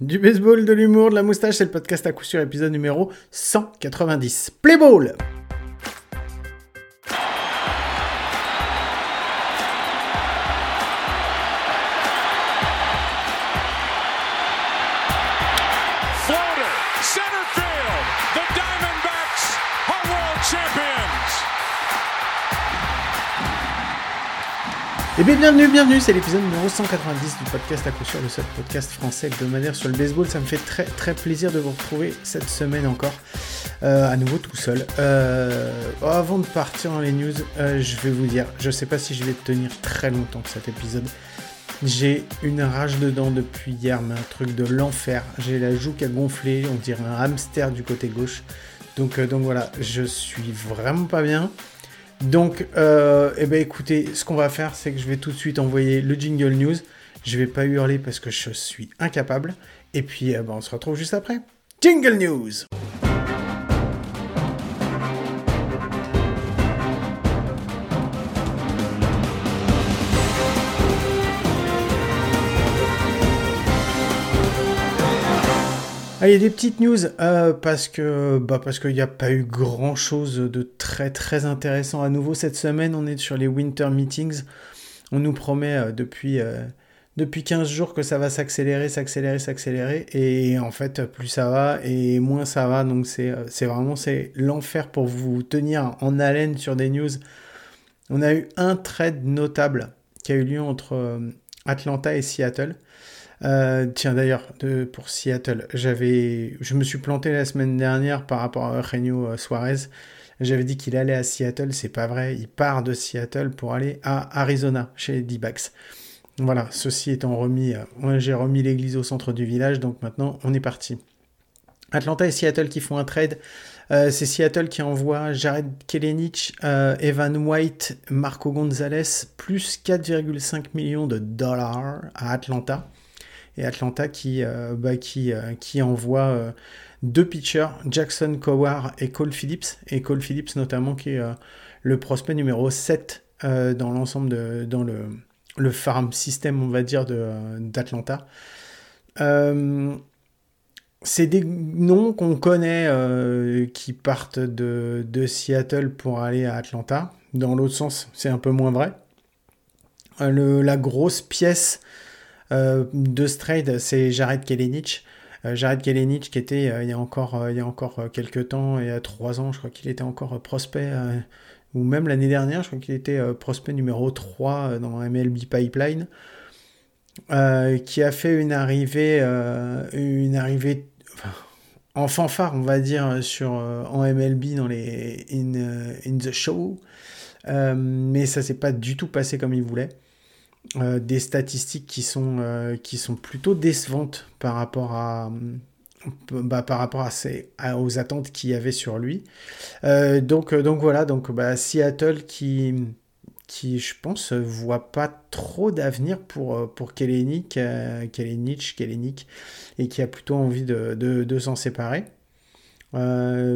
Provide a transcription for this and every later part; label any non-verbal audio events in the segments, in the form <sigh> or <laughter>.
Du baseball, de l'humour, de la moustache, c'est le podcast à coup sûr, épisode numéro 190. Play ball bien bienvenue, bienvenue, c'est l'épisode numéro 190 du podcast à coup sûr, le seul podcast français hebdomadaire sur le baseball. Ça me fait très très plaisir de vous retrouver cette semaine encore, euh, à nouveau tout seul. Euh, avant de partir dans les news, euh, je vais vous dire, je sais pas si je vais tenir très longtemps cet épisode. J'ai une rage dedans depuis hier, mais un truc de l'enfer. J'ai la joue qui a gonflé, on dirait un hamster du côté gauche. Donc, donc voilà, je suis vraiment pas bien. Donc, euh, eh ben écoutez, ce qu'on va faire, c'est que je vais tout de suite envoyer le jingle news. Je vais pas hurler parce que je suis incapable. Et puis, euh, ben, on se retrouve juste après. Jingle news. Ah, il y a des petites news euh, parce que bah parce qu'il n'y a pas eu grand chose de très très intéressant à nouveau cette semaine. On est sur les winter meetings. On nous promet euh, depuis euh, depuis 15 jours que ça va s'accélérer, s'accélérer, s'accélérer et en fait plus ça va et moins ça va. Donc c'est c'est vraiment c'est l'enfer pour vous tenir en haleine sur des news. On a eu un trade notable qui a eu lieu entre Atlanta et Seattle. Euh, tiens d'ailleurs pour Seattle, j'avais, je me suis planté la semaine dernière par rapport à Eugenio euh, Suarez. J'avais dit qu'il allait à Seattle, c'est pas vrai. Il part de Seattle pour aller à Arizona chez D-backs. Voilà, ceci étant remis, euh, j'ai remis l'église au centre du village, donc maintenant on est parti. Atlanta et Seattle qui font un trade. C'est Seattle qui envoie Jared Kelenic, euh, Evan White, Marco Gonzalez, plus 4,5 millions de dollars à Atlanta. Et Atlanta qui, euh, bah, qui, euh, qui envoie euh, deux pitchers, Jackson Coward et Cole Phillips. Et Cole Phillips notamment qui est le prospect numéro 7 euh, dans l'ensemble de dans le, le farm system, on va dire, d'Atlanta. C'est des noms qu'on connaît qui partent de, de Seattle pour aller à Atlanta. Dans l'autre sens, c'est un peu moins vrai. Le- la grosse pièce de ce trade, c'est Jared Kelenic. Euh, Jared Kelenic qui était euh, il y a encore, euh, il y a encore quelques temps, il y a trois ans, je crois qu'il était encore prospect, ou même l'année dernière, je crois qu'il était prospect numéro 3 euh, dans MLB Pipeline, qui a fait une arrivée, une arrivée en fanfare, on va dire, sur, en MLB dans les In, the Show. Mais ça s'est pas du tout passé comme il voulait. Euh, des statistiques qui sont, euh, qui sont plutôt décevantes par rapport à, bah, par rapport à ces, à- aux attentes qu'il y avait sur lui. Euh, donc, donc voilà, donc bah, Seattle qui, qui, je pense, voit pas trop d'avenir pour, pour Kelenic, Kelenic, Kelenic, et qui a plutôt envie de, de, s'en séparer.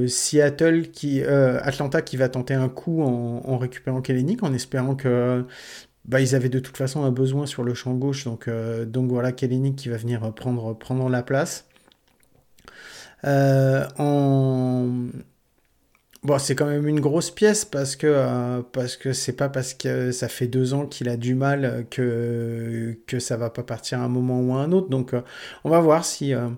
Seattle qui, Atlanta qui va tenter un coup en, en récupérant Kelenic en espérant que bah, ils avaient de toute façon un besoin sur le champ gauche, donc, euh, donc voilà Kelenic qui va venir prendre, prendre la place. Euh, en... Bon, c'est quand même une grosse pièce parce que euh, c'est pas parce que ça fait deux ans qu'il a du mal que que ça va pas partir à un moment ou à un autre. Donc, euh, on va voir si euh,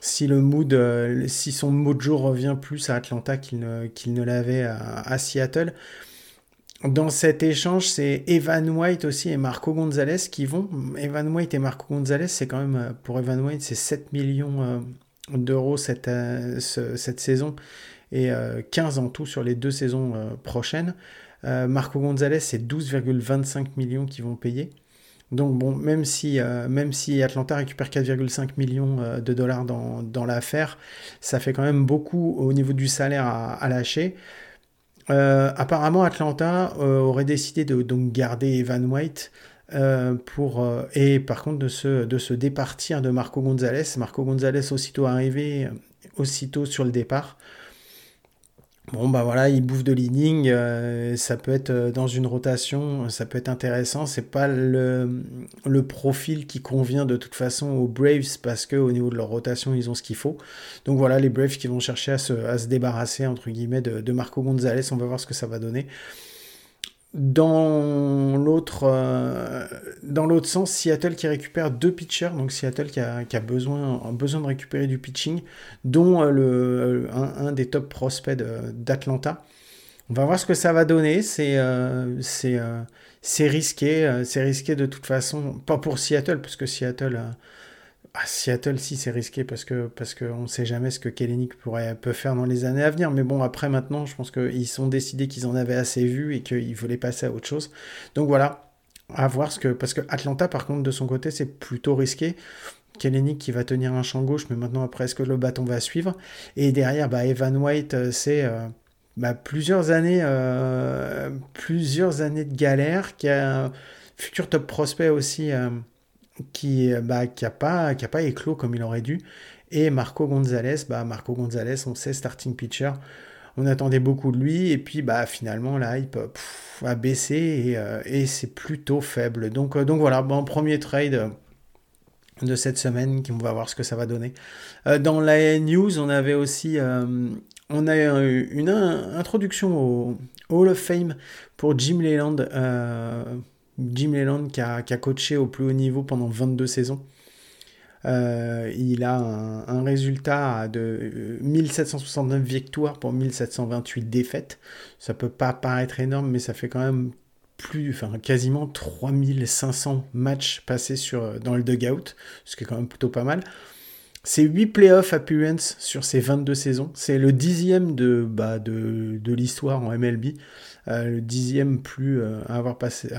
si le mood, euh, si son mojo revient plus à Atlanta qu'il ne ne l'avait à Seattle. Dans cet échange, c'est Evan White aussi et Marco Gonzalez qui vont. Evan White et Marco Gonzalez, c'est quand même, euh, pour Evan White, c'est 7 millions euh, d'euros cette, euh, ce- cette saison et euh, 15 en tout sur les deux saisons prochaines. Marco Gonzalez, c'est 12,25 millions qu'ils vont payer. Donc bon, même si, Atlanta récupère 4,5 millions de dollars dans, dans l'affaire, ça fait quand même beaucoup au niveau du salaire à lâcher. Euh, apparemment, Atlanta euh, aurait décidé de donc garder Evan White euh, et par contre de se, de se départir de Marco Gonzalez. Marco Gonzalez aussitôt arrivé, aussitôt sur le départ. Bon, bah voilà, il bouffe de l'inning, euh, ça peut être euh, dans une rotation, ça peut être intéressant. C'est pas le, le, profil qui convient de toute façon aux Braves parce que au niveau de leur rotation, ils ont ce qu'il faut. Donc voilà, les Braves qui vont chercher à se, à se débarrasser, entre guillemets, de, de Marco Gonzalez. On va voir ce que ça va donner. Dans l'autre, euh, dans l'autre sens, Seattle qui récupère deux pitchers, donc Seattle qui a, qui a besoin, besoin de récupérer du pitching, dont euh, le, euh, un, des top prospects d'Atlanta. On va voir ce que ça va donner. C'est c'est risqué, c'est risqué de toute façon, pas pour Seattle, parce que Seattle à Seattle, si c'est risqué parce que parce qu'on ne sait jamais ce que Kellenic pourrait peut faire dans les années à venir. Mais bon, après maintenant, je pense qu'ils sont décidés qu'ils en avaient assez vu et qu'ils voulaient passer à autre chose. Donc voilà, à voir ce que parce que Atlanta, par contre, de son côté, c'est plutôt risqué. Kellenic qui va tenir un champ gauche, mais maintenant après, est-ce que le bâton va suivre? Et derrière, bah, Evan White, euh, c'est euh, bah, plusieurs années, euh, plusieurs années de galère, qui a futur top prospect aussi qui n'a bah, qui pas, qui a pas éclos comme il aurait dû. Et Marco Gonzalez, bah, Marco Gonzalez, on sait, starting pitcher. On attendait beaucoup de lui, et puis bah, finalement, la hype a baissé et, euh, et c'est plutôt faible. Donc, euh, donc voilà, bon, premier trade de cette semaine, on va voir ce que ça va donner. Euh, dans la news, on avait aussi on a une introduction au Hall of Fame pour Jim Leyland Jim Leland qui a, coaché au plus haut niveau pendant 22 saisons. Euh, il a un, résultat de 1769 victoires pour 1728 défaites. Ça peut pas paraître énorme, mais ça fait quand même plus, enfin quasiment 3500 matchs passés dans le dugout, ce qui est quand même plutôt pas mal. C'est 8 playoff appearances sur ces 22 saisons. C'est le dixième de, bah, l'histoire en MLB. Euh, le dixième plus euh, à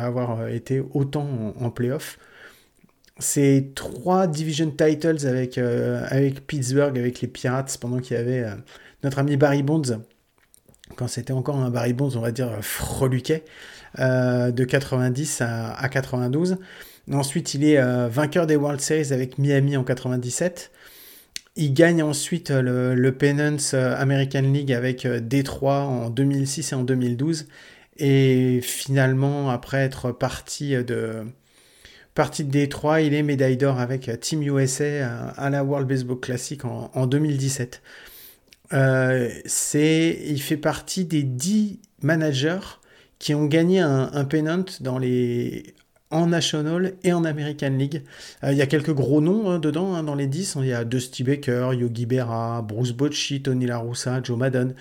avoir, euh, été autant en, playoff. C'est trois division titles avec, Pittsburgh, avec les Pirates, pendant qu'il y avait notre ami Barry Bonds, quand c'était encore un Barry Bonds, on va dire, freluquet, de 90 à, à 92. Ensuite, il est vainqueur des World Series avec Miami en 97. Il gagne ensuite euh, le, le Pennant euh, American League avec euh, Détroit en 2006 et en 2012. Et finalement, après être parti de, parti de Détroit, il est médaille d'or avec Team USA à, la World Baseball Classic en, 2017. c'est, il fait partie des 10 managers qui ont gagné un pennant dans les en National et en American League. Euh, il y a quelques gros noms hein, dedans, hein, dans les 10. Il y a Dusty Baker, Yogi Berra, Bruce Bocci, Tony La Russa, Joe Madden.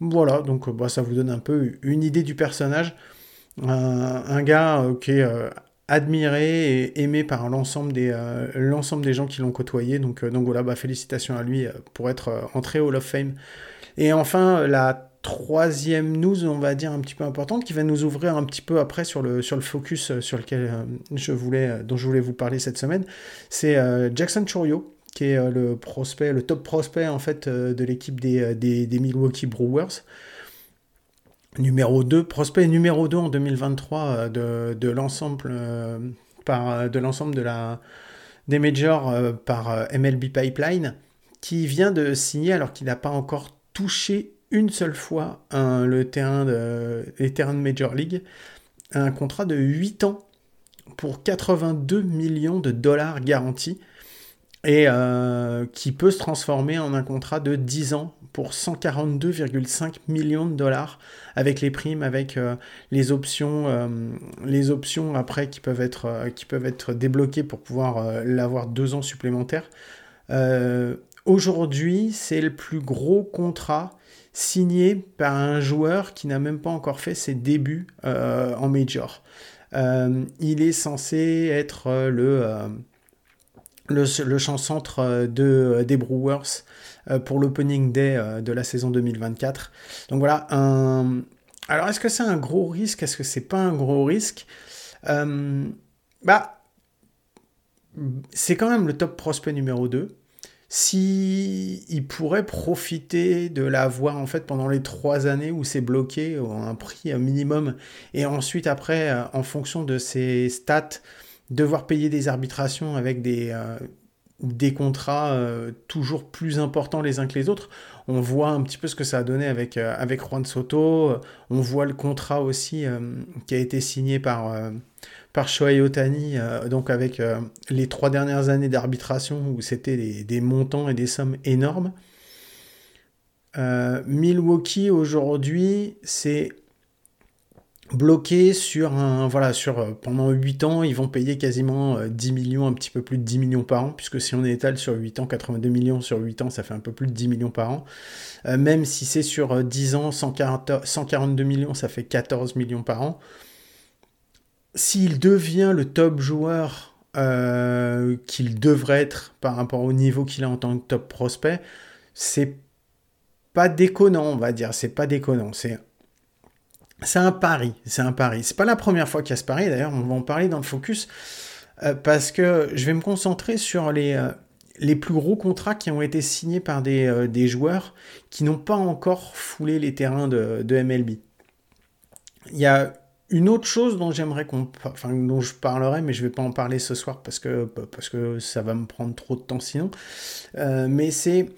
Voilà, donc euh, bah, ça vous donne un peu une idée du personnage. un gars euh, qui est admiré et aimé par l'ensemble des, l'ensemble des gens qui l'ont côtoyé. Donc, donc voilà, bah, félicitations à lui pour être entré au Hall of Fame. Et enfin, la troisième news, on va dire, un petit peu importante, qui va nous ouvrir un petit peu après sur le, sur le focus euh, sur lequel euh, je voulais, euh, dont je voulais vous parler cette semaine. C'est Jackson Churio, qui est le prospect, le top prospect en fait de l'équipe des, des, Milwaukee Brewers. Numéro 2, prospect numéro 2 en 2023 de, de l'ensemble par de l'ensemble de la des majors par MLB Pipeline qui vient de signer alors qu'il n'a pas encore touché une seule fois le terrain de, les terrains de Major League, un contrat de 8 ans pour 82 millions de dollars garantis et euh, qui peut se transformer en un contrat de 10 ans pour 142,5 millions de dollars avec les primes, avec euh, les options, euh, les options après qui peuvent être, qui peuvent être débloquées pour pouvoir l'avoir deux ans supplémentaires. Aujourd'hui, c'est le plus gros contrat signé par un joueur qui n'a même pas encore fait ses débuts euh, en major. Euh, il est censé être euh, le, le, le champ centre de, des Brewers pour l'opening day de la saison 2024. Donc voilà, un... alors est-ce que c'est un gros risque? Est-ce que c'est pas un gros risque? Bah, c'est quand même le top prospect numéro 2 si il pourrait profiter de l'avoir en fait pendant les trois années où c'est bloqué à un prix minimum et ensuite après euh, en fonction de ses stats devoir payer des arbitrations avec des, euh, contrats toujours plus importants les uns que les autres. On voit un petit peu ce que ça a donné avec, avec Juan Soto. On voit le contrat aussi qui a été signé par, par Shohei Otani, donc avec les trois dernières années d'arbitration où c'était des, montants et des sommes énormes. Milwaukee aujourd'hui, c'est bloqué sur un voilà sur euh, pendant 8 ans ils vont payer quasiment 10 euh, millions un petit peu plus de 10 millions par an puisque si on étale sur 8 ans 82 millions sur 8 ans ça fait un peu plus de 10 millions par an euh, même si c'est sur 10 ans 140, 142 millions ça fait 14 millions par an s'il devient le top joueur qu'il devrait être par rapport au niveau qu'il a en tant que top prospect c'est pas déconnant on va dire c'est pas déconnant c'est c'est un pari, c'est un pari. C'est pas la première fois qu'il y a ce pari, d'ailleurs, on va en parler dans le focus, euh, parce que je vais me concentrer sur les, euh, les plus gros contrats qui ont été signés par des, euh, des joueurs qui n'ont pas encore foulé les terrains de, de, MLB. Il y a une autre chose dont j'aimerais qu'on, enfin, dont je parlerai, mais je vais pas en parler ce soir parce que, parce que ça va me prendre trop de temps sinon, mais c'est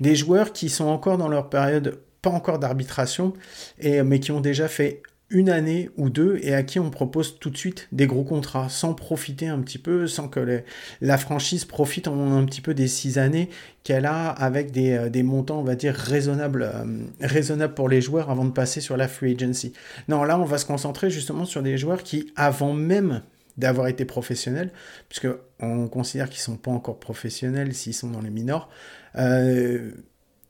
des joueurs qui sont encore dans leur période pas encore d'arbitration, et, mais qui ont déjà fait une année ou deux et à qui on propose tout de suite des gros contrats sans profiter un petit peu, sans que la franchise profite un petit peu des six années qu'elle a avec des, euh, montants, on va dire, raisonnables, euh, raisonnables pour les joueurs avant de passer sur la free agency. Non, là, on va se concentrer justement sur des joueurs qui, avant même d'avoir été professionnels, puisque on considère qu'ils sont pas encore professionnels s'ils sont dans les minors, euh,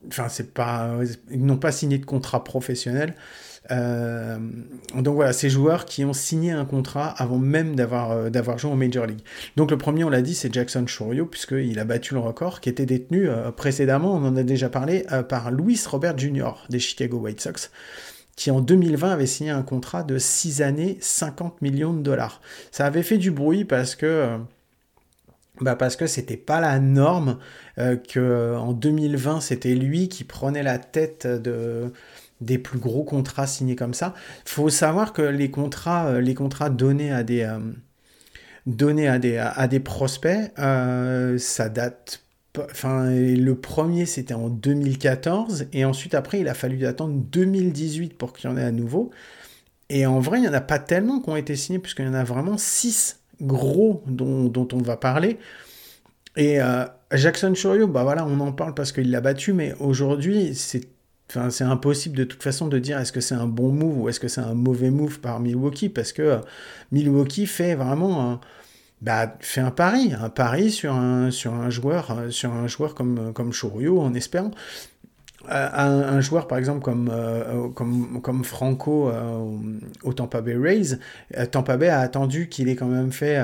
Enfin, c'est pas, ils n'ont pas signé de contrat professionnel. Euh, donc voilà, ces joueurs qui ont signé un contrat avant même d'avoir euh, d'avoir joué en Major League. Donc le premier, on l'a dit, c'est Jackson Chourio, puisqu'il a battu le record qui était détenu euh, précédemment, on en a déjà parlé, par Louis Robert Jr. des Chicago White Sox, qui en 2020 avait signé un contrat de 6 années, 50 millions de dollars. Ça avait fait du bruit parce que bah parce que c'était pas la norme que en 2020 c'était lui qui prenait la tête de des plus gros contrats signés comme ça. Faut savoir que les contrats euh, les contrats donnés à des euh, donnés à des à, des prospects euh, ça date Enfin, le premier c'était en 2014 et ensuite après il a fallu attendre 2018 pour qu'il y en ait à nouveau. Et en vrai, il n'y en a pas tellement qui ont été signés puisqu'il y en a vraiment 6 gros dont, on va parler. Et Jackson Churio, bah voilà, on en parle parce qu'il l'a battu, mais aujourd'hui, c'est Enfin, c'est impossible de toute façon de dire est-ce que c'est un bon move ou est-ce que c'est un mauvais move par Milwaukee parce que euh, Milwaukee fait vraiment un, bah, fait un pari, un pari sur un, sur un joueur, euh, sur un joueur comme, comme en espérant euh, un, joueur par exemple comme, euh, comme, comme Franco euh, au Tampa Bay Rays, Tampa Bay a attendu qu'il ait quand même fait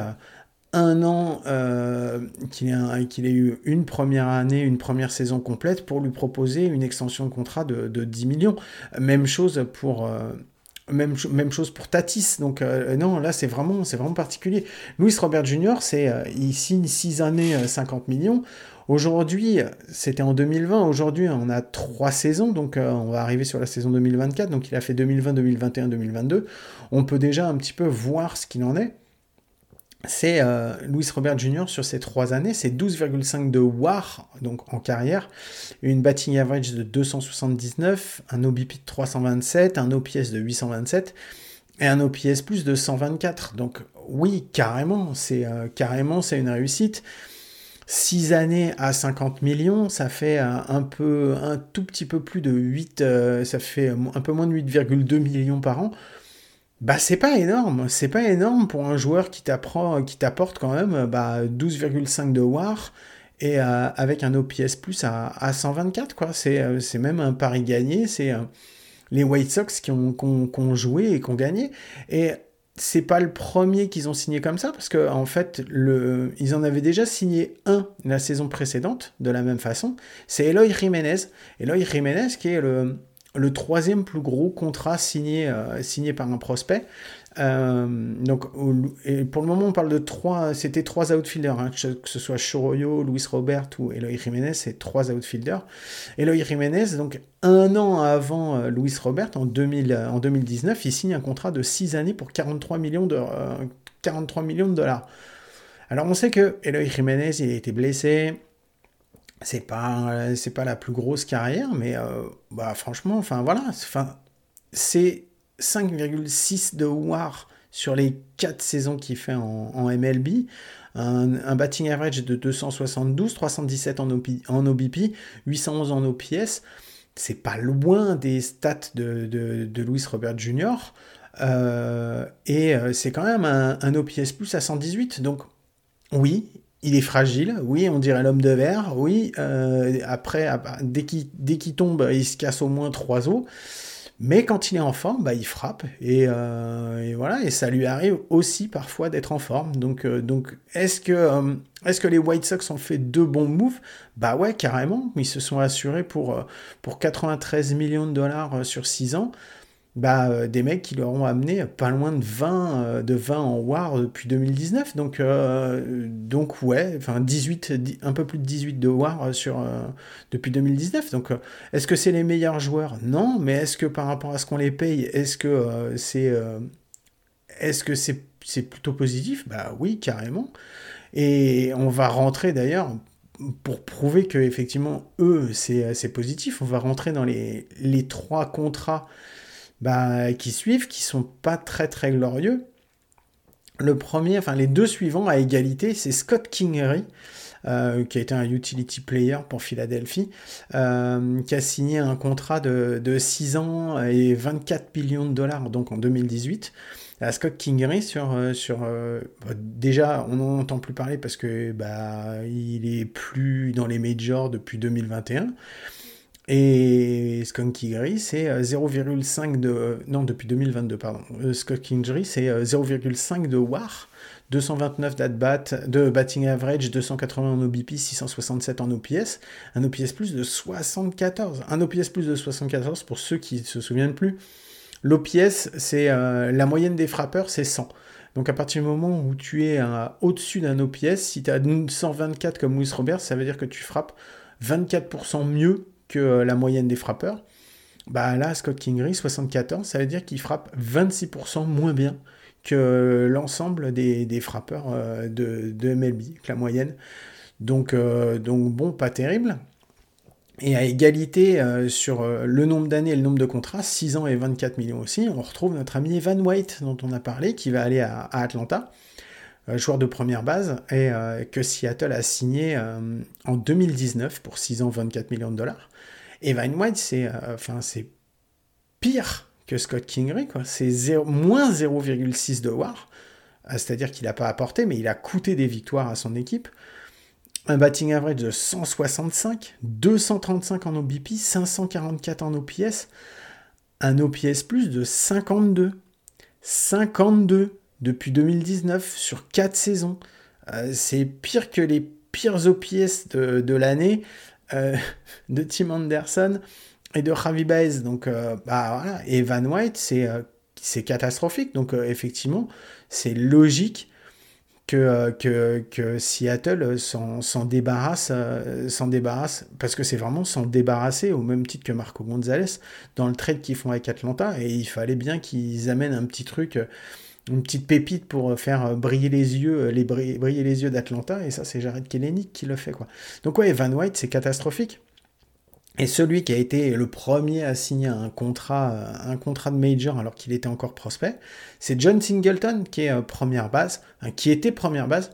un an, qu'il ait, qu'il ait, eu une première année, une première saison complète pour lui proposer une extension de contrat de, de 10 millions. Même chose pour... Même, même, chose pour Tatis. Donc non, là c'est vraiment, vraiment particulier. Louis Robert Jr., c'est, il signe 6 années, 50 millions. Aujourd'hui, c'était en 2020, aujourd'hui on a trois saisons, donc euh, on va arriver sur la saison 2024, donc il a fait 2020, 2021, 2022. On peut déjà un petit peu voir ce qu'il en est. C'est euh, Louis Robert Jr. sur ces trois années, c'est 12,5 de WAR donc en carrière, une batting average de 279, un OBP de 327, un OPS de 827 et un OPS plus de 124. Donc oui, carrément, c'est euh, carrément c'est une réussite. 6 années à 50 millions, ça fait un peu, tout petit peu plus de 8, euh, ça fait un peu moins de 8,2 millions par an. Bah c'est pas énorme, c'est pas énorme pour un joueur qui t'apprend, qui t'apporte quand même bah, 12,5 de WAR et euh, avec un OPS plus à, 124 quoi. Euh, c'est, même un pari gagné, c'est les White Sox qui ont, qui ont joué et qui ont gagné. Et c'est pas le premier qu'ils ont signé comme ça, parce que en fait, le, ils en avaient déjà signé un la saison précédente, de la même façon. C'est Eloy Jiménez. Eloy Jiménez qui est le, le troisième plus gros contrat signé, euh, signé par un prospect. Euh, donc, et pour le moment, on parle de trois, c'était trois outfielders, hein, que ce soit Choroyo, Luis Robert ou Eloy Jiménez, c'est trois outfielders. Eloy Jiménez, donc un an avant euh, Luis Robert, en, 2000, en 2019, il signe un contrat de 6 années pour 43 millions de, 43 millions de dollars. Alors on sait que Eloy Jiménez, il a été blessé. C'est pas, c'est pas la plus grosse carrière, mais bah, franchement, enfin voilà, enfin, c'est 5,6 de WAR sur les 4 saisons qu'il fait en, MLB. Un, batting average de 272, 317 en, en OBP, 811 en OPS. C'est pas loin des stats de, de, Louis Robert Jr. Euh, et euh, c'est quand même un, un, OPS plus à 118. Donc, oui, il est fragile. Oui, on dirait l'homme de verre. Oui, euh, après, dès qu'il tombe, il se casse au moins trois os. Mais quand il est en forme, bah, il frappe. Euh, et, voilà, et ça lui arrive aussi parfois d'être en forme. Donc, euh, est-ce que, euh, est que les White Sox ont fait deux bons moves? Bah ouais, carrément. Ils se sont assurés pour, pour 93 millions de dollars sur 6 ans bah, euh, des mecs qui leur ont amené pas loin de 20, euh, de 20 en War depuis 2019. Donc, euh, donc ouais, enfin 18, un peu plus de 18 de War sur, depuis 2019. Donc, est-ce que c'est les meilleurs joueurs? Non, mais est-ce que par rapport à ce qu'on les paye, est-ce que c'est est-ce plutôt positif? Bah oui, carrément. Et on va rentrer d'ailleurs pour prouver que effectivement eux c'est positif. On va rentrer dans les, les trois contrats bah, qui suivent, qui sont pas très très glorieux. Le premier, enfin les deux suivants à égalité, c'est Scott Kingery, euh, qui a été un utility player pour Philadelphie, euh, qui a signé un contrat de, de, 6 ans et 24 millions de dollars donc en 2018. À Scott Kingery sur, euh, sur déjà on n'en entend plus parler parce que bah il est plus dans les majors depuis 2021 et Skunky Gris, c'est 0,5 de... Non, depuis 2022, pardon. Euh, c'est 0,5 de WAR, 229 bat de batting average, 280 en OBP, 667 en OPS, un OPS plus de 74. Un OPS plus de 74, pour ceux qui ne se souviennent plus, l'OPS, c'est euh, la moyenne des frappeurs, c'est 100. Donc à partir du moment où tu es au-dessus d'un OPS, si tu as 124 comme Louis Robert, ça veut dire que tu frappes 24% mieux euh, la moyenne des frappeurs. Bah là, Scott Kingery, 74, ça veut dire qu'il frappe 26% moins bien que l'ensemble des, frappeurs euh, de, de, MLB, que la moyenne. Donc, euh, donc bon, pas terrible. Et à égalité sur le nombre d'années et le nombre de contrats, 6 ans et 24 millions aussi, on retrouve notre ami Evan White dont on a parlé, qui va aller à, Atlanta, joueur de première base, et que Seattle a signé en 2019 pour 6 ans, 24 millions de dollars. Evan White, c'est euh, enfin pire que Scott Kingery, quoi. C'est moins 0,6 de WAR, euh, c'est-à-dire qu'il n'a pas apporté, mais il a coûté des victoires à son équipe. Un batting average de 165, 235 en OBP, 544 en OPS, un OPS plus de 52. 52 depuis 2019 sur 4 saisons. Euh, c'est pire que les pires OPS de, l'année. Euh, <laughs> de Tim Anderson et de Javi Baez. Donc, euh, bah, voilà. Et Van White, c'est c'est catastrophique. Donc, effectivement, c'est logique que, que, que Seattle s'en débarrasse, s'en débarrasse, parce que c'est vraiment s'en débarrasser, au même titre que Marco Gonzalez, dans le trade qu'ils font avec Atlanta. Et il fallait bien qu'ils amènent un petit truc une petite pépite pour faire briller les yeux, les briller les yeux d'Atlanta, et ça c'est Jared Kelenic qui le fait quoi. Donc ouais, Van White c'est catastrophique. Et celui qui a été le premier à signer un contrat, un contrat de major alors qu'il était encore prospect, c'est John Singleton qui est euh, première base, qui était première base.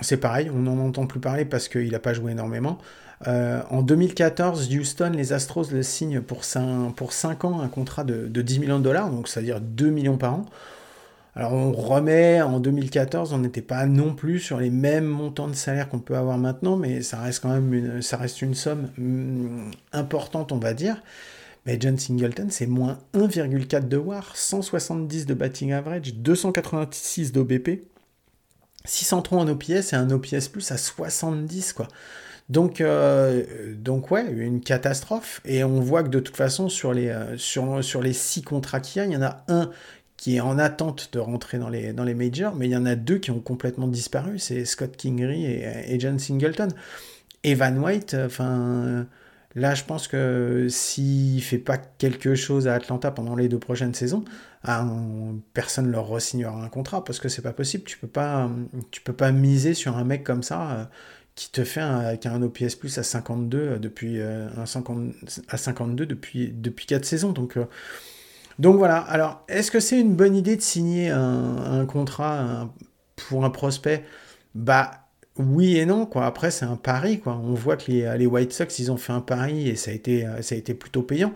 C'est pareil, on n'en entend plus parler parce qu'il n'a pas joué énormément. Euh, en 2014, Houston, les Astros le signent pour 5, pour 5 ans un contrat de, de 10 millions de dollars, donc c'est-à-dire 2 millions par an. Alors on remet, en 2014, on n'était pas non plus sur les mêmes montants de salaire qu'on peut avoir maintenant, mais ça reste quand même une, somme mm, importante, on va dire. Mais John Singleton, c'est moins 1,4 de WAR, 170 de batting average, 286 d'OBP, 603 en OPS et un OPS plus à 70, quoi. Donc, euh, donc ouais, une catastrophe. Et on voit que de toute façon, sur les, euh, sur les six contrats qu'il y a, il y en a un qui est en attente de rentrer dans les, dans les majors, mais il y en a deux qui ont complètement disparu, c'est Scott Kingery et, John Singleton. Evan White, enfin, Là, je pense que s'il fait pas quelque chose à Atlanta pendant les deux prochaines saisons, ah, personne ne leur re-signera un contrat parce que c'est pas possible. Tu peux pas, tu peux pas miser sur un mec comme ça euh, qui te fait un, qui a un OPS plus à 52 euh, depuis euh, un 50, à 52 depuis depuis quatre saisons. Donc donc voilà. Alors, est-ce que c'est une bonne idée de signer un, contrat pour un prospect? Bah oui et non, quoi. Après, c'est un pari, quoi. On voit que les, White Sox, ils ont fait un pari et ça a été, ça a été plutôt payant.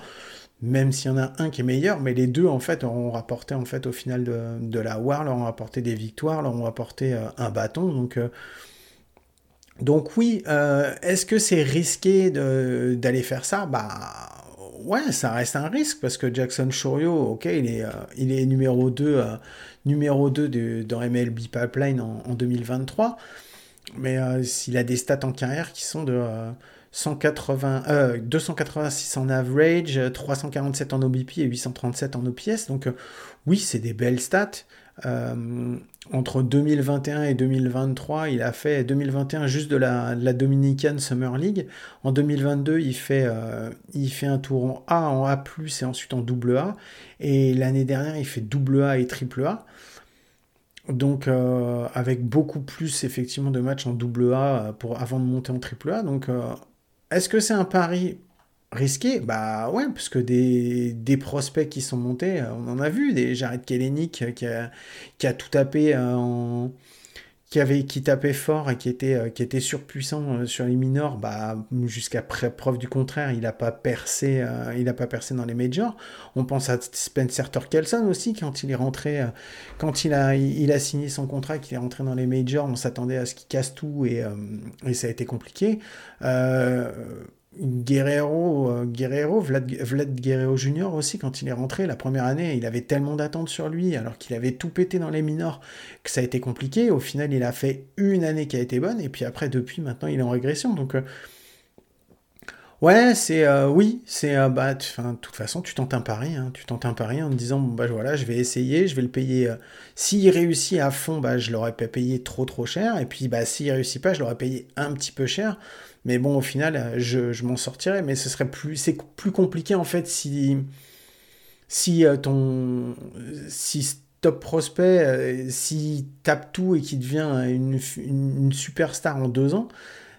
Même s'il y en a un qui est meilleur, mais les deux, en fait, ont rapporté, en fait, au final de, la War, leur ont apporté des victoires, leur ont apporté euh, un bâton. Donc, euh, oui, euh, est-ce que c'est risqué d'aller faire ça? Bah ouais, ça reste un risque parce que Jackson Chorio, ok, il est, est numéro 2, numéro 2 de, dans MLB Pipeline en, en 2023. Mais euh, a des stats en carrière qui sont de 180, euh, 286 euh, en average, 347 en OBP et 837 en OPS. Donc oui, c'est des belles stats. Entre 2021 et 2023, il a fait 2021 juste de la, Dominican Summer League. En 2022, il fait, il fait un tour en A, en A+, et ensuite en double A. Et l'année dernière, il fait double A et triple A. Donc euh, avec beaucoup plus effectivement de matchs en double A pour, avant de monter en triple A. Donc euh, est-ce que c'est un pari risqué Bah ouais, parce que des, des, prospects qui sont montés, on en a vu, des Jared Kelenic qui a, qui a tout tapé en qui avait qui tapait fort et qui était euh, qui était surpuissant euh, sur les minors bah jusqu'à preuve du contraire il n'a pas percé euh, pas percé dans les majors. On pense à Spencer Torkelson aussi quand il est rentré quand il a il a signé son contrat qu'il est rentré dans les majors on s'attendait à ce qu'il casse tout et, et ça a été compliqué Guerrero, euh, Guerrero Vlad, Guerrero Junior aussi, quand il est rentré la première année, il avait tellement d'attentes sur lui, alors qu'il avait tout pété dans les minors, que ça a été compliqué. Au final, il a fait une année qui a été bonne, et puis après, depuis, maintenant, il est en régression. Donc, euh, ouais, c'est, euh, oui, c'est, bah, de toute façon, tu tentes un pari, hein. tu tentes un pari en te disant, bon, bah voilà, je vais essayer, je vais le payer. S'il réussit à fond, bah, je l'aurais pas payé trop trop cher, et puis, bah, s'il réussit pas, je l'aurais payé un petit peu cher. Mais bon, au final, je, m'en sortirais. Mais ce serait plus, c'est plus compliqué en fait si, si euh, ton, si top prospect, euh, s'il tape tout et qu'il devient une, une, superstar en deux ans,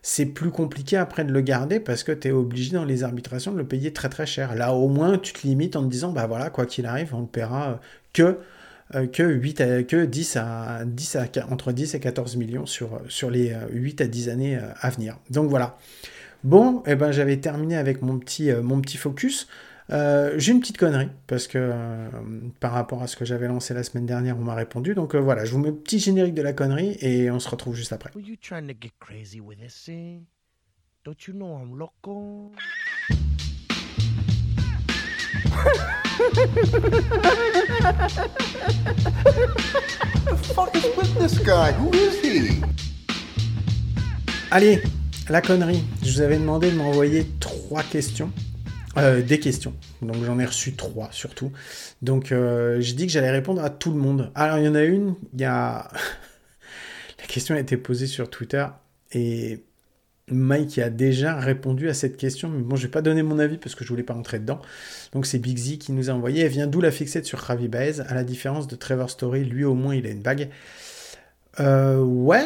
c'est plus compliqué après de le garder parce que tu es obligé dans les arbitrations de le payer très très cher. Là, au moins, tu te limites en te disant, bah voilà, quoi qu'il arrive, on le paiera que euh, que, 8 à, que 10 à, 10 à, entre 10 et 14 millions sur, sur les 8 euh, à 10 années euh, à venir. Donc voilà. Bon, eh ben, j'avais terminé avec mon petit, mon petit focus. j'ai une petite connerie, parce que par rapport à ce que j'avais lancé la semaine dernière, on m'a répondu. Donc voilà, je vous mets un petit générique de la connerie et on se retrouve juste après. <laughs> Allez, la connerie. Je vous avais demandé de m'envoyer trois questions. Euh, des questions. Donc j'en ai reçu trois surtout. Donc euh, j'ai dit que j'allais répondre à tout le monde. Alors il y en a une, il y a... <laughs> la question a été posée sur Twitter et Mike a déjà répondu à cette question, mais bon, je vais pas donner mon avis parce que je voulais pas rentrer dedans. Donc c'est Big qui nous a envoyé. Elle vient d'où la fixette sur Ravi Baez? À la différence de Trevor Story, lui au moins il a une bague. Euh, ouais.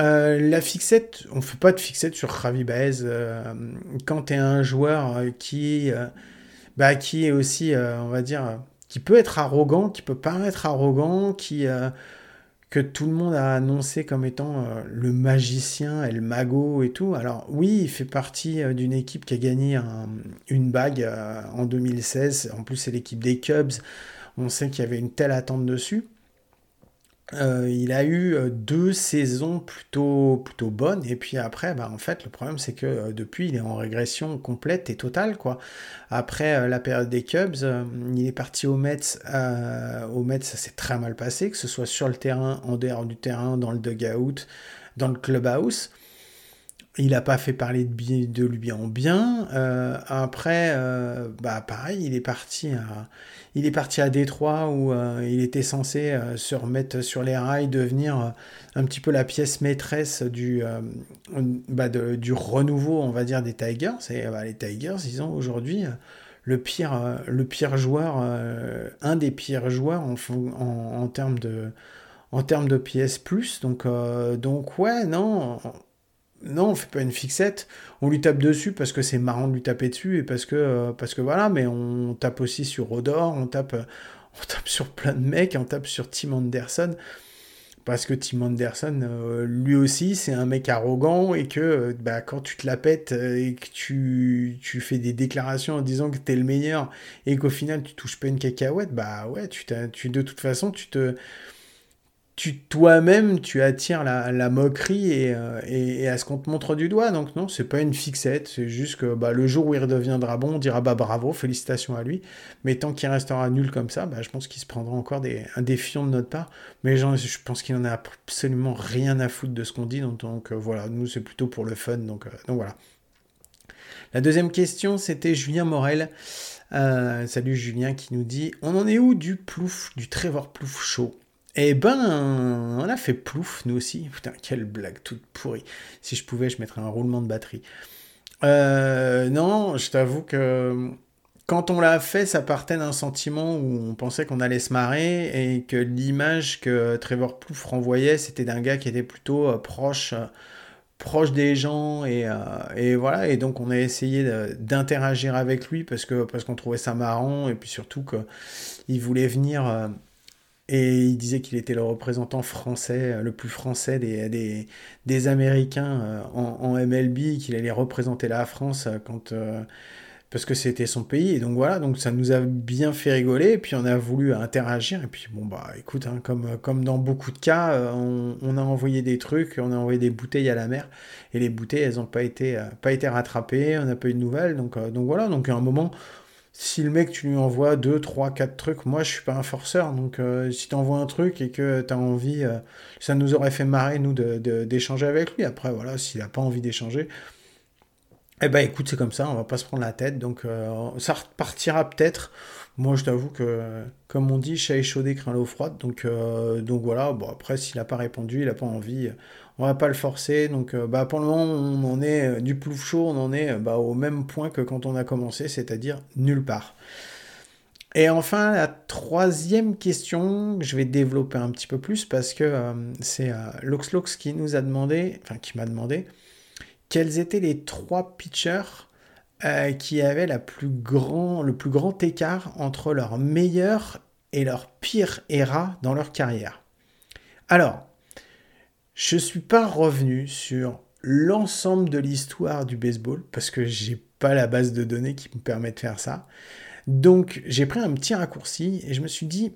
Euh, la fixette, on fait pas de fixette sur Ravi Baez euh, quand tu es un joueur qui, bah, qui est aussi, on va dire, qui peut être arrogant, qui peut paraître arrogant, qui que tout le monde a annoncé comme étant euh, le magicien et le mago et tout. Alors oui, il fait partie euh, d'une équipe qui a gagné une bague euh, en 2016. En plus, c'est l'équipe des Cubs. On sait qu'il y avait une telle attente dessus. Euh, il a eu euh, deux saisons plutôt, plutôt bonnes, et puis après, bah, en fait, le problème c'est que euh, depuis, il est en régression complète et totale. Quoi. Après la période des Cubs, il est parti au Mets. au Mets, ça s'est très mal passé, que ce soit sur le terrain, en dehors du terrain, dans le dugout, dans le clubhouse. Il n'a pas fait parler de, lui en bien. Euh, après, euh, bah pareil, il est parti à, il est parti à Détroit où euh, il était censé se remettre sur les rails, devenir un petit peu la pièce maîtresse du, bah renouveau, on va dire, des Tigers. Bah, les Tigers, ils ont aujourd'hui le pire, le joueur, un des pires joueurs en, termes de en plus. Donc, donc ouais, non non, on fait pas une fixette, on lui tape dessus parce que c'est marrant de lui taper dessus et parce que, euh, parce que voilà, mais on tape aussi sur Odor, on tape, euh, <laughs> on tape sur plein de mecs, on tape sur Tim Anderson. Parce que Tim Anderson, euh, lui aussi, c'est un mec arrogant et que bah, quand tu te la pètes et que tu, tu fais des déclarations en disant que t'es le meilleur et qu'au final tu touches pas une cacahuète, bah ouais, tu, tu de toute façon, tu te tu toi-même tu attires la, moquerie euh, et, à ce qu'on te montre du doigt. Donc non, c'est pas une fixette, c'est juste que bah, le jour où il redeviendra bon, on dira bah bravo, félicitations à lui. Mais tant qu'il restera nul comme ça, bah, je pense qu'il se prendra encore des, un défiant de notre part. Mais je pense qu'il en a absolument rien à foutre de ce qu'on dit. Donc, euh, voilà, nous c'est plutôt pour le fun. Donc, euh, donc voilà. La deuxième question, c'était Julien Morel. salut Julien qui nous dit On en est où du plouf, du Trevor Plouf chaud? Eh ben, on a fait plouf, nous aussi. Putain, quelle blague toute pourrie. Si je pouvais, je mettrais un roulement de batterie. Euh, non, je t'avoue que quand on l'a fait, ça partait d'un sentiment où on pensait qu'on allait se marrer et que l'image que Trevor Plouf renvoyait, c'était d'un gars qui était plutôt euh, proche, euh, des gens et, et, voilà. Et donc on a essayé d'interagir avec lui parce que parce qu'on trouvait ça marrant et puis surtout qu'il voulait venir et il disait qu'il était le représentant français, euh, le plus français des, des, des Américains euh, en, en, MLB, qu'il allait représenter la France euh, quand, parce que c'était son pays. Et donc voilà, donc ça nous a bien fait rigoler. Et puis on a voulu interagir. Et puis bon, bah écoute, hein, comme, comme dans beaucoup de cas, on, a envoyé des trucs, on a envoyé des bouteilles à la mer. Et les bouteilles, elles n'ont pas été, pas été rattrapées, on n'a pas eu de nouvelles. Donc, donc voilà, donc à un moment si le mec, tu lui envoies 2, 3, 4 trucs, moi je suis pas un forceur, donc euh, si tu envoies un truc et que tu as envie, euh, ça nous aurait fait marrer, nous, d'échanger avec lui. Après, voilà, s'il a pas envie d'échanger, eh ben écoute, c'est comme ça, on va pas se prendre la tête, donc euh, ça repartira peut-être. Moi, je t'avoue que, comme on dit, chat échaudé craint l'eau froide, donc, donc voilà, bon après, s'il n'a pas répondu, il n'a pas envie on va pas le forcer. Donc euh, bah, pour le moment, on en est euh, du plouf chaud, on en est euh, bah, au même point que quand on a commencé, c'est-à-dire nulle part. Et enfin, la troisième question, je vais développer un petit peu plus parce que c'est Loxlox qui nous a demandé, enfin qui m'a demandé, quels étaient les trois pitchers qui avaient le plus grand écart entre leur meilleur et leur pire ERA dans leur carrière. Alors, je ne suis pas revenu sur l'ensemble de l'histoire du baseball parce que j'ai pas la base de données qui me permet de faire ça. Donc j'ai pris un petit raccourci et je me suis dit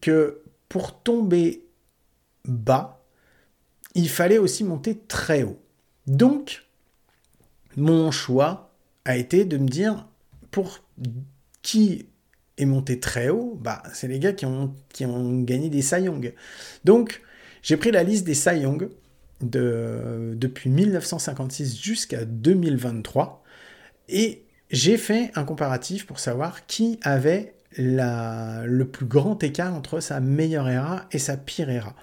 que pour tomber bas, il fallait aussi monter très haut. Donc mon choix a été de me dire pour qui est monté très haut, bah c'est les gars qui ont, gagné des Cy Young. Donc j'ai pris la liste des Cy Young de, depuis 1956 jusqu'à 2023 et j'ai fait un comparatif pour savoir qui avait le plus grand écart entre sa meilleure ERA et sa pire ERA.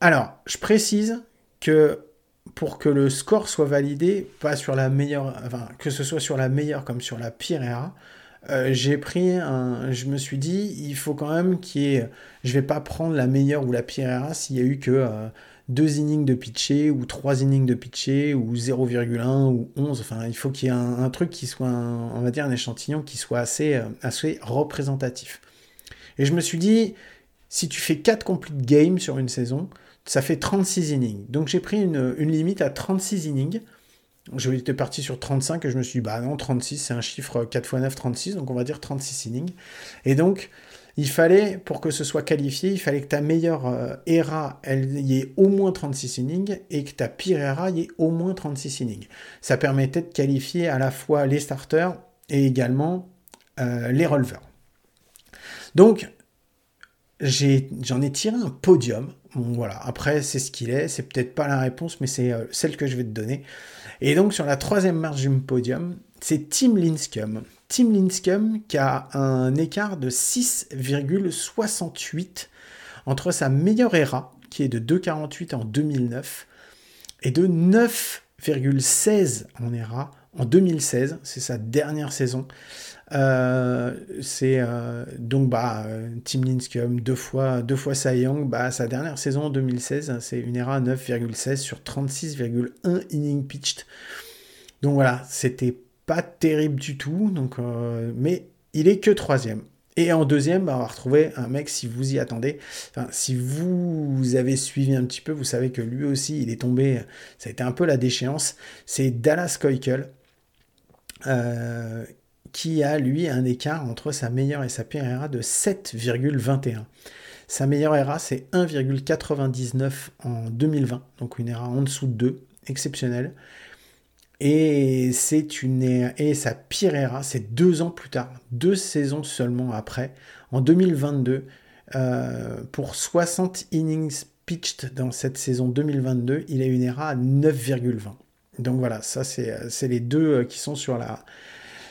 Alors, je précise que pour que le score soit validé, pas sur la meilleure, enfin, que ce soit sur la meilleure comme sur la pire ERA, euh, j'ai pris. Je me suis dit, il faut quand même qu'il y ait. Je vais pas prendre la meilleure ou la pire ERA s'il y a eu que euh, deux innings de pitcher ou trois innings de pitcher ou 0,1 ou 11. Enfin, il faut qu'il y ait un, truc qui soit, on va dire, un échantillon qui soit assez, euh, assez représentatif. Et je me suis dit, si tu fais 4 complete games sur une saison, ça fait 36 innings. Donc j'ai pris une, une limite à 36 innings J'étais parti sur 35 et je me suis dit, bah non, 36, c'est un chiffre 4 x 9, 36, donc on va dire 36 innings. Et donc, il fallait, pour que ce soit qualifié, il fallait que ta meilleure euh, ERA, elle y ait au moins 36 innings et que ta pire ERA ait au moins 36 innings. Ça permettait de qualifier à la fois les starters et également euh, les releveurs. Donc, j'en ai, tiré un podium. Bon, voilà, après, c'est ce qu'il est. C'est peut-être pas la réponse, mais c'est euh, celle que je vais te donner. Et donc, sur la troisième marche du podium, c'est Tim Linscomb. Tim Linscomb qui a un écart de 6,68 entre sa meilleure ERA, qui est de 2,48 en 2009, et de 9,16 en ERA en 2016. C'est sa dernière saison. Euh, c'est euh, donc bah, Tim Lincecum, deux fois, deux fois Cy Young, bah, sa dernière saison en 2016, c'est une ERA 9,16 sur 36,1 innings pitched. Donc voilà, c'était pas terrible du tout, donc, euh, mais il est que troisième. Et en deuxième, bah, on va retrouver un mec, si vous y attendez, enfin, si vous avez suivi un petit peu, vous savez que lui aussi, il est tombé, ça a été un peu la déchéance, c'est Dallas Keuchel, euh, qui a lui un écart entre sa meilleure et sa pire ERA de 7,21. Sa meilleure ERA c'est 1,99 en 2020, donc une ERA en dessous de 2, exceptionnelle. Et c'est une et sa pire ERA, c'est deux ans plus tard, deux saisons seulement après, en 2022, euh, pour 60 innings pitched dans cette saison 2022, il a une ERA à 9,20. Donc voilà, ça c'est les deux euh, qui sont sur la,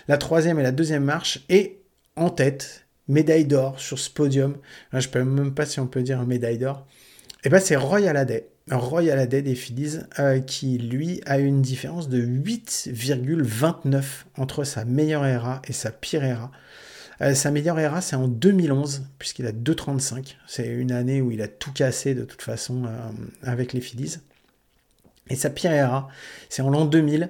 la troisième et la deuxième marche. Et en tête, médaille d'or sur ce podium. je ne sais même pas si on peut dire médaille d'or. Et eh ben c'est Roy Halladay. Roy Halladay des Phillies, euh, qui lui a une différence de 8,29 entre sa meilleure ERA et sa pire ERA. Euh, sa meilleure ERA, c'est en 2011, puisqu'il a 2,35. C'est une année où il a tout cassé de toute façon euh, avec les Phillies. Et sa pire ERA, c'est en l'an 2000.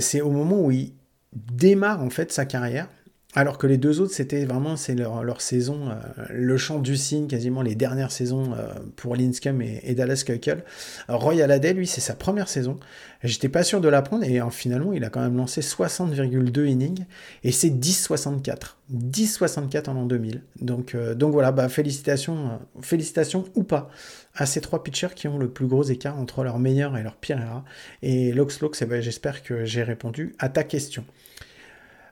c'est au moment où il démarre en fait sa carrière. Alors que les deux autres, c'était vraiment leur, saison, euh, le chant du cygne, quasiment les dernières saisons euh, pour Linscomb et, Dallas Keuchel. Roy Halladay, lui, c'est sa première saison. J'étais pas sûr de la prendre et finalement, il a quand même lancé 60,2 innings et c'est 10,64. 10,64 en l'an 2000. Donc, euh, donc voilà, bah, félicitations, félicitations ou pas à ces trois pitchers qui ont le plus gros écart entre leur meilleur et leur pire ERA. Et Lox Lox, eh ben, j'espère que j'ai répondu à ta question.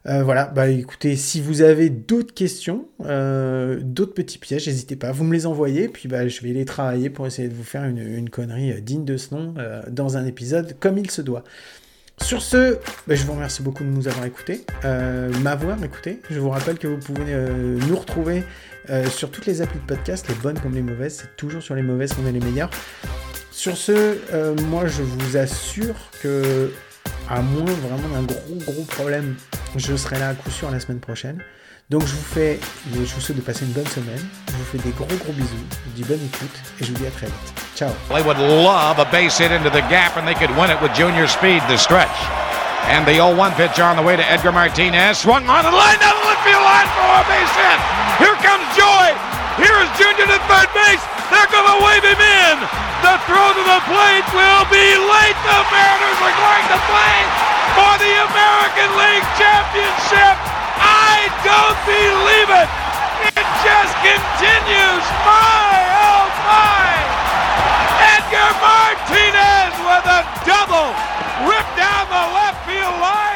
Euh, voilà, bah écoutez, si vous avez d'autres questions, euh, d'autres petits pièges, n'hésitez pas, vous me les envoyez, puis bah, je vais les travailler pour essayer de vous faire une, connerie euh, digne de ce nom dans un épisode comme il se doit. Sur ce, bah, je vous remercie beaucoup de nous avoir écoutés, m'avoir écouté. Je vous rappelle que vous pouvez nous retrouver sur toutes les applis de podcast, les bonnes comme les mauvaises. C'est toujours sur les mauvaises qu'on est les meilleurs. Sur ce, moi je vous assure que à moins vraiment d'un gros gros problème, je serai là à coup sûr la semaine prochaine. Donc je vous fais, je vous souhaite de passer une bonne semaine. Je vous fais des gros gros bisous. Je vous dis bonne écoute et je vous dis à très vite. Ciao. They would love a base hit into the gap and they could win it with junior speed the stretch. And the 0-1 pitch on the way to Edgar Martinez. Swung on the line down the left field line for a base hit. Here comes Joy. Here is Junior to third base. They're going to wave him in. The throw to the plate will be late. The Mariners are going to play for the American League Championship. I don't believe it. It just continues. My, oh my. Edgar Martinez with a double ripped down the left field line.